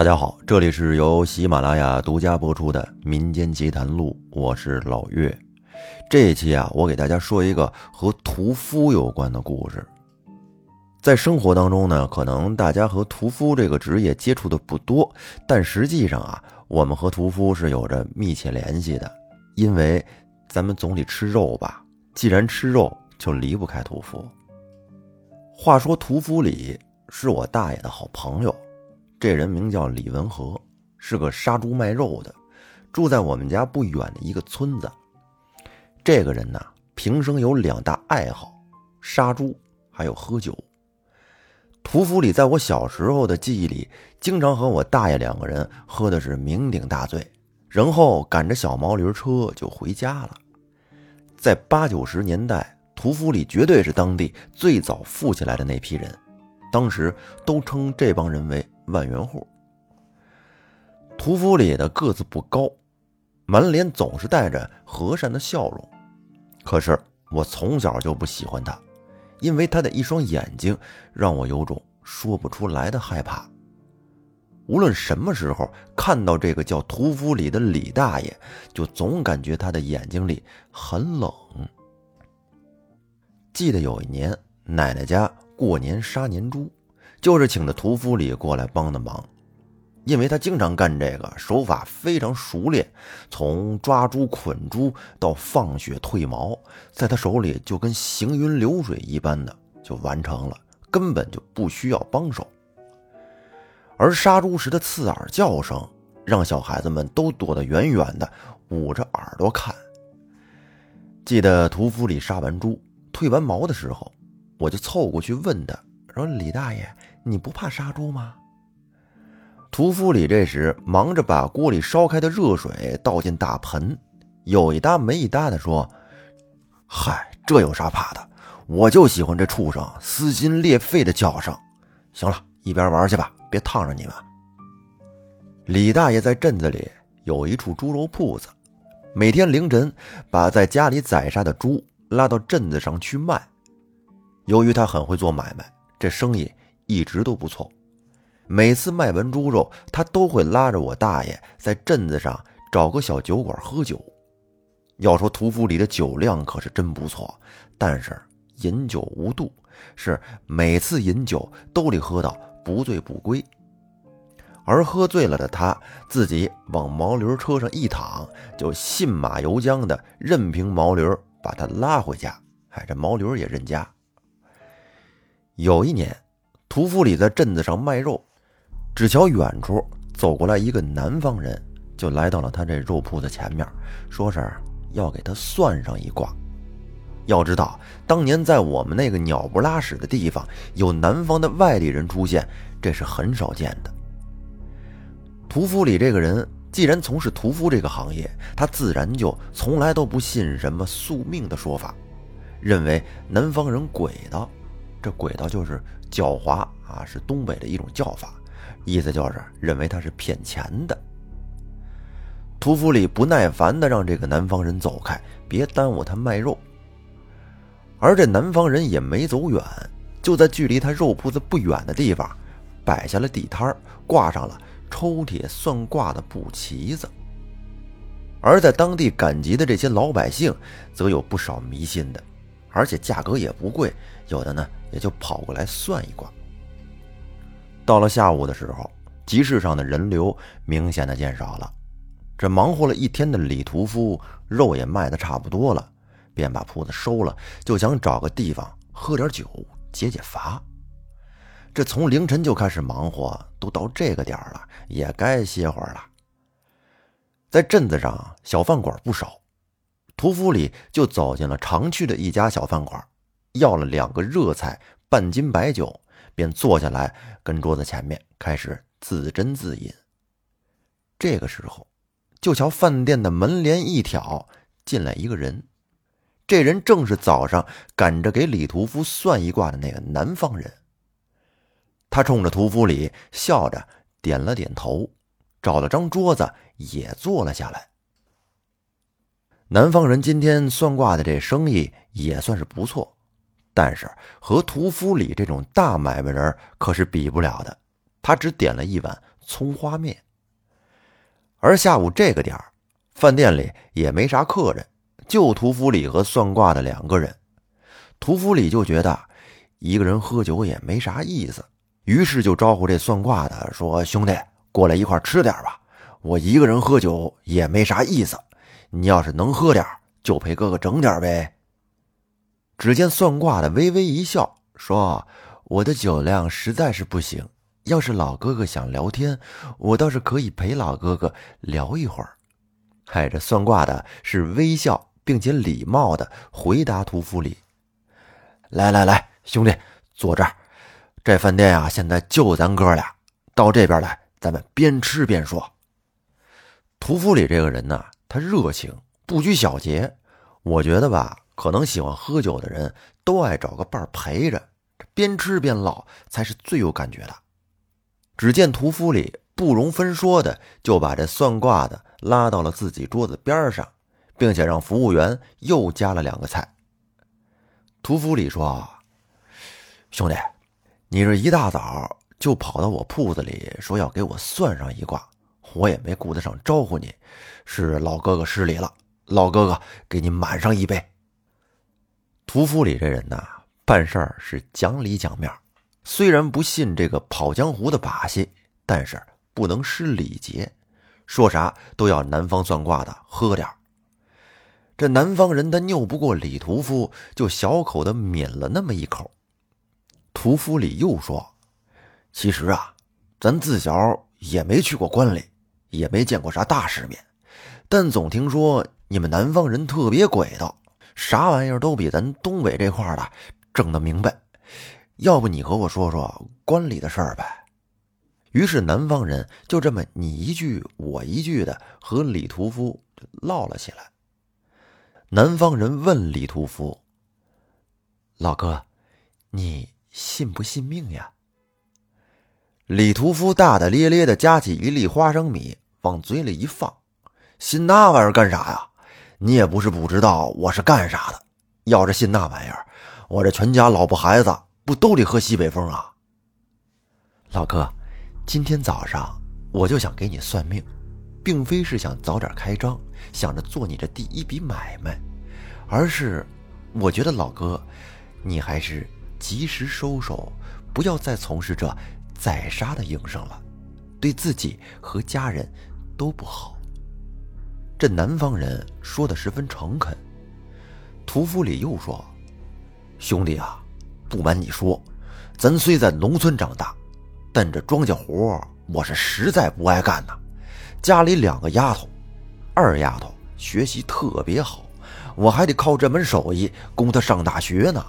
大家好，这里是由喜马拉雅独家播出的《民间奇谈录》，我是老岳。这一期啊，我给大家说一个和屠夫有关的故事。在生活当中呢，可能大家和屠夫这个职业接触的不多，但实际上啊，我们和屠夫是有着密切联系的，因为咱们总得吃肉吧。既然吃肉，就离不开屠夫。话说屠夫李是我大爷的好朋友。这人名叫李文和，是个杀猪卖肉的，住在我们家不远的一个村子。这个人呢，平生有两大爱好：杀猪还有喝酒。屠夫里在我小时候的记忆里，经常和我大爷两个人喝的是酩酊大醉，然后赶着小毛驴车就回家了。在八九十年代，屠夫里绝对是当地最早富起来的那批人，当时都称这帮人为。万元户，屠夫里的个子不高，满脸总是带着和善的笑容。可是我从小就不喜欢他，因为他的一双眼睛让我有种说不出来的害怕。无论什么时候看到这个叫屠夫里的李大爷，就总感觉他的眼睛里很冷。记得有一年，奶奶家过年杀年猪。就是请的屠夫里过来帮的忙，因为他经常干这个，手法非常熟练，从抓猪、捆猪到放血、褪毛，在他手里就跟行云流水一般的就完成了，根本就不需要帮手。而杀猪时的刺耳叫声，让小孩子们都躲得远远的，捂着耳朵看。记得屠夫里杀完猪、褪完毛的时候，我就凑过去问他，说：“李大爷。”你不怕杀猪吗？屠夫里这时忙着把锅里烧开的热水倒进大盆，有一搭没一搭的说：“嗨，这有啥怕的？我就喜欢这畜生撕心裂肺的叫声。行了，一边玩去吧，别烫着你们。”李大爷在镇子里有一处猪肉铺子，每天凌晨把在家里宰杀的猪拉到镇子上去卖。由于他很会做买卖，这生意。一直都不错，每次卖完猪肉，他都会拉着我大爷在镇子上找个小酒馆喝酒。要说屠夫里的酒量可是真不错，但是饮酒无度，是每次饮酒都得喝到不醉不归。而喝醉了的他自己往毛驴车上一躺，就信马由缰的任凭毛驴把他拉回家。哎，这毛驴也认家。有一年。屠夫里在镇子上卖肉，只瞧远处走过来一个南方人，就来到了他这肉铺子前面，说是要给他算上一卦。要知道，当年在我们那个鸟不拉屎的地方，有南方的外地人出现，这是很少见的。屠夫里这个人既然从事屠夫这个行业，他自然就从来都不信什么宿命的说法，认为南方人鬼道，这鬼道就是。狡猾啊，是东北的一种叫法，意思就是认为他是骗钱的。屠夫里不耐烦的让这个南方人走开，别耽误他卖肉。而这南方人也没走远，就在距离他肉铺子不远的地方，摆下了地摊挂上了抽铁算卦的布旗子。而在当地赶集的这些老百姓，则有不少迷信的，而且价格也不贵，有的呢。也就跑过来算一卦。到了下午的时候，集市上的人流明显的减少了。这忙活了一天的李屠夫，肉也卖的差不多了，便把铺子收了，就想找个地方喝点酒解解乏。这从凌晨就开始忙活，都到这个点了，也该歇会儿了。在镇子上，小饭馆不少，屠夫里就走进了常去的一家小饭馆。要了两个热菜，半斤白酒，便坐下来，跟桌子前面开始自斟自饮。这个时候，就瞧饭店的门帘一挑，进来一个人。这人正是早上赶着给李屠夫算一卦的那个南方人。他冲着屠夫里笑着点了点头，找了张桌子也坐了下来。南方人今天算卦的这生意也算是不错。但是和屠夫里这种大买卖人可是比不了的。他只点了一碗葱花面。而下午这个点儿，饭店里也没啥客人，就屠夫里和算卦的两个人。屠夫里就觉得一个人喝酒也没啥意思，于是就招呼这算卦的说：“兄弟，过来一块吃点吧。我一个人喝酒也没啥意思，你要是能喝点，就陪哥哥整点呗。”只见算卦的微微一笑，说：“我的酒量实在是不行，要是老哥哥想聊天，我倒是可以陪老哥哥聊一会儿。”嗨，这算卦的是微笑并且礼貌的回答屠夫里。来来来，兄弟，坐这儿。这饭店啊，现在就咱哥俩。到这边来，咱们边吃边说。屠夫里这个人呢，他热情，不拘小节。我觉得吧，可能喜欢喝酒的人都爱找个伴陪着，这边吃边唠才是最有感觉的。只见屠夫里不容分说的就把这算卦的拉到了自己桌子边上，并且让服务员又加了两个菜。屠夫里说：“兄弟，你这一大早就跑到我铺子里，说要给我算上一卦，我也没顾得上招呼你，是老哥哥失礼了。老哥哥，给你满上一杯。”屠夫里这人呐，办事儿是讲理讲面虽然不信这个跑江湖的把戏，但是不能失礼节，说啥都要南方算卦的喝点儿。这南方人他拗不过李屠夫，就小口的抿了那么一口。屠夫里又说：“其实啊，咱自小也没去过关里，也没见过啥大世面，但总听说你们南方人特别鬼道，啥玩意儿都比咱东北这块的整得明白。要不你和我说说关里的事儿呗？”于是南方人就这么你一句我一句的和李屠夫唠了起来。南方人问李屠夫：“老哥，你信不信命呀？”李屠夫大大咧咧的夹起一粒花生米往嘴里一放：“信那玩意儿干啥呀？你也不是不知道我是干啥的。要是信那玩意儿，我这全家老婆孩子不都得喝西北风啊？”老哥，今天早上我就想给你算命。并非是想早点开张，想着做你这第一笔买卖，而是我觉得老哥，你还是及时收手，不要再从事这宰杀的营生了，对自己和家人都不好。这南方人说的十分诚恳。屠夫里又说：“兄弟啊，不瞒你说，咱虽在农村长大，但这庄稼活我是实在不爱干呐。”家里两个丫头，二丫头学习特别好，我还得靠这门手艺供她上大学呢。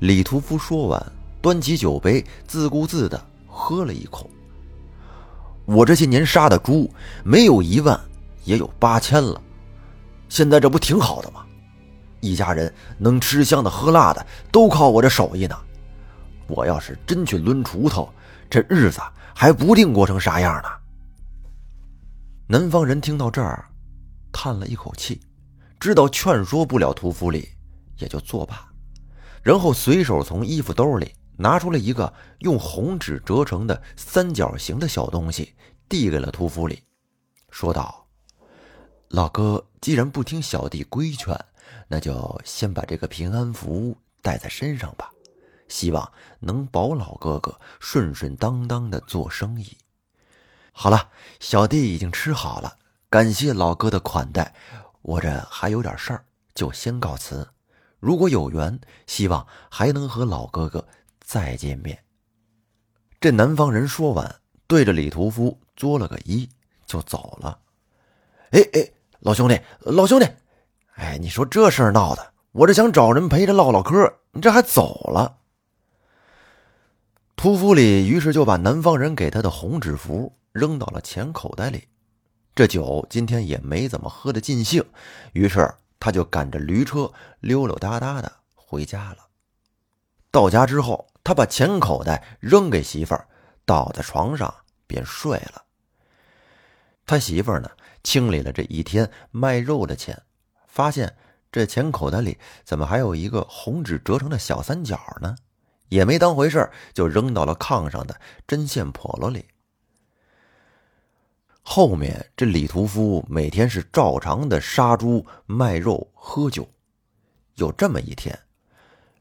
李屠夫说完，端起酒杯，自顾自地喝了一口。我这些年杀的猪，没有一万，也有八千了。现在这不挺好的吗？一家人能吃香的喝辣的，都靠我这手艺呢。我要是真去抡锄头，这日子还不定过成啥样呢。南方人听到这儿，叹了一口气，知道劝说不了屠夫里，也就作罢。然后随手从衣服兜里拿出了一个用红纸折成的三角形的小东西，递给了屠夫里，说道：“老哥，既然不听小弟规劝，那就先把这个平安符带在身上吧，希望能保老哥哥顺顺当当的做生意。”好了，小弟已经吃好了，感谢老哥的款待。我这还有点事儿，就先告辞。如果有缘，希望还能和老哥哥再见面。这南方人说完，对着李屠夫作了个揖，就走了。哎哎，老兄弟，老兄弟，哎，你说这事儿闹的，我这想找人陪着唠唠嗑，你这还走了。屠夫里于是就把南方人给他的红纸符。扔到了钱口袋里，这酒今天也没怎么喝的尽兴，于是他就赶着驴车溜溜达达的回家了。到家之后，他把钱口袋扔给媳妇儿，倒在床上便睡了。他媳妇儿呢，清理了这一天卖肉的钱，发现这钱口袋里怎么还有一个红纸折成的小三角呢？也没当回事就扔到了炕上的针线笸箩里。后面这李屠夫每天是照常的杀猪、卖肉、喝酒。有这么一天，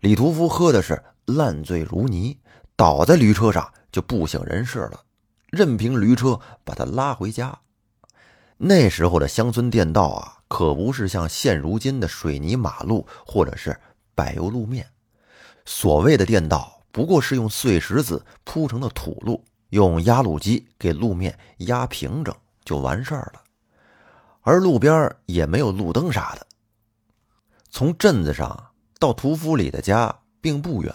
李屠夫喝的是烂醉如泥，倒在驴车上就不省人事了，任凭驴车把他拉回家。那时候的乡村电道啊，可不是像现如今的水泥马路或者是柏油路面。所谓的电道，不过是用碎石子铺成的土路，用压路机给路面压平整就完事儿了。而路边也没有路灯啥的。从镇子上到屠夫里的家并不远，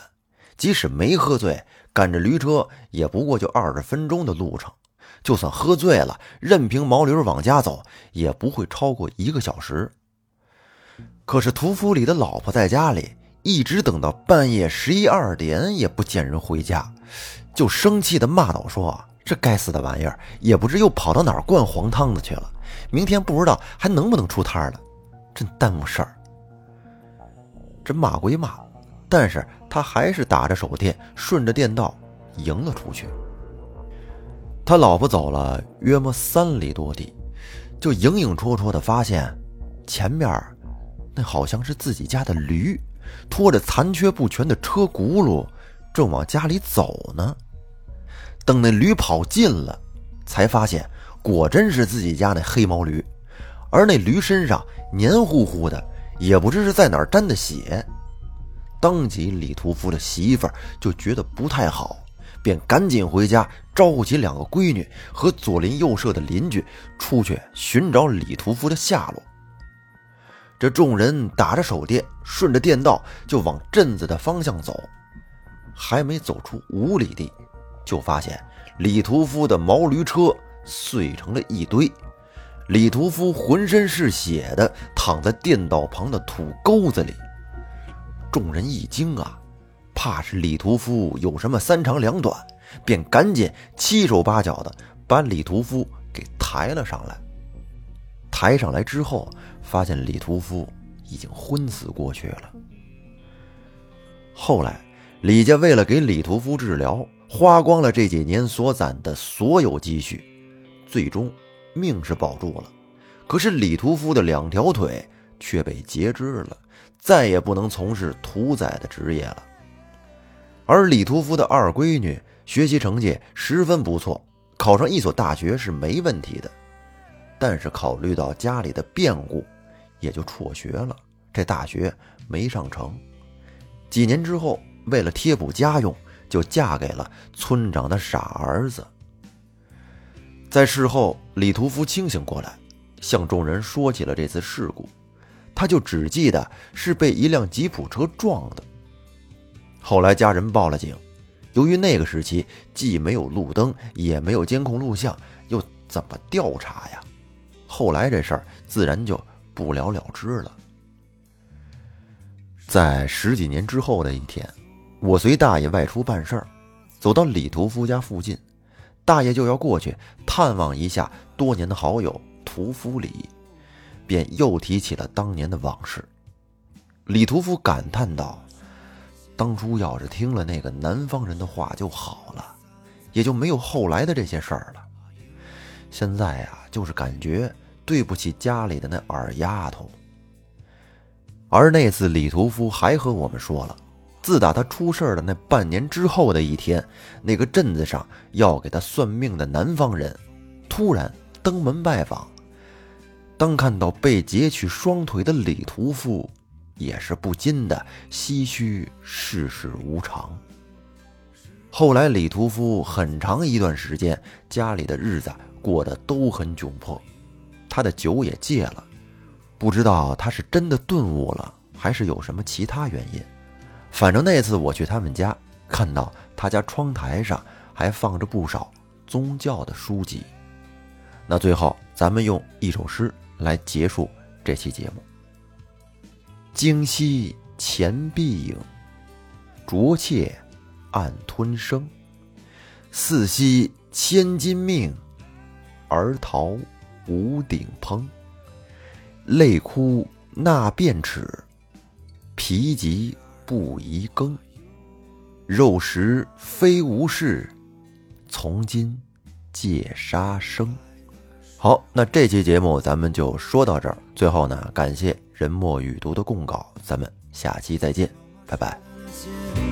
即使没喝醉，赶着驴车也不过就二十分钟的路程。就算喝醉了，任凭毛驴往家走，也不会超过一个小时。可是屠夫里的老婆在家里，一直等到半夜十一二点也不见人回家，就生气的骂道：“说这该死的玩意儿，也不知又跑到哪儿灌黄汤子去了。明天不知道还能不能出摊了，真耽误事儿。”这骂归骂，但是他还是打着手电，顺着电道迎了出去。他老婆走了约莫三里多地，就影影绰绰的发现，前面那好像是自己家的驴，拖着残缺不全的车轱辘，正往家里走呢。等那驴跑近了，才发现果真是自己家那黑毛驴，而那驴身上黏糊糊的，也不知是在哪儿沾的血。当即李屠夫的媳妇儿就觉得不太好。便赶紧回家，招呼起两个闺女和左邻右舍的邻居出去寻找李屠夫的下落。这众人打着手电，顺着电道就往镇子的方向走。还没走出五里地，就发现李屠夫的毛驴车碎成了一堆，李屠夫浑身是血的躺在电道旁的土沟子里。众人一惊啊！怕是李屠夫有什么三长两短，便赶紧七手八脚的把李屠夫给抬了上来。抬上来之后，发现李屠夫已经昏死过去了。后来，李家为了给李屠夫治疗，花光了这几年所攒的所有积蓄，最终命是保住了。可是李屠夫的两条腿却被截肢了，再也不能从事屠宰的职业了。而李屠夫的二闺女学习成绩十分不错，考上一所大学是没问题的。但是考虑到家里的变故，也就辍学了。这大学没上成。几年之后，为了贴补家用，就嫁给了村长的傻儿子。在事后，李屠夫清醒过来，向众人说起了这次事故。他就只记得是被一辆吉普车撞的。后来家人报了警，由于那个时期既没有路灯，也没有监控录像，又怎么调查呀？后来这事儿自然就不了了之了。在十几年之后的一天，我随大爷外出办事儿，走到李屠夫家附近，大爷就要过去探望一下多年的好友屠夫李，便又提起了当年的往事。李屠夫感叹道。当初要是听了那个南方人的话就好了，也就没有后来的这些事儿了。现在呀，就是感觉对不起家里的那二丫头。而那次李屠夫还和我们说了，自打他出事的那半年之后的一天，那个镇子上要给他算命的南方人突然登门拜访，当看到被截去双腿的李屠夫。也是不禁的唏嘘世事无常。后来李屠夫很长一段时间家里的日子过得都很窘迫，他的酒也戒了，不知道他是真的顿悟了，还是有什么其他原因。反正那次我去他们家，看到他家窗台上还放着不少宗教的书籍。那最后，咱们用一首诗来结束这期节目。惊夕前壁影，浊妾暗吞声。四夕千金命，儿逃无顶烹。泪哭纳便齿，皮急不宜耕。肉食非无事，从今戒杀生。好，那这期节目咱们就说到这儿。最后呢，感谢人墨雨读的供稿，咱们下期再见，拜拜。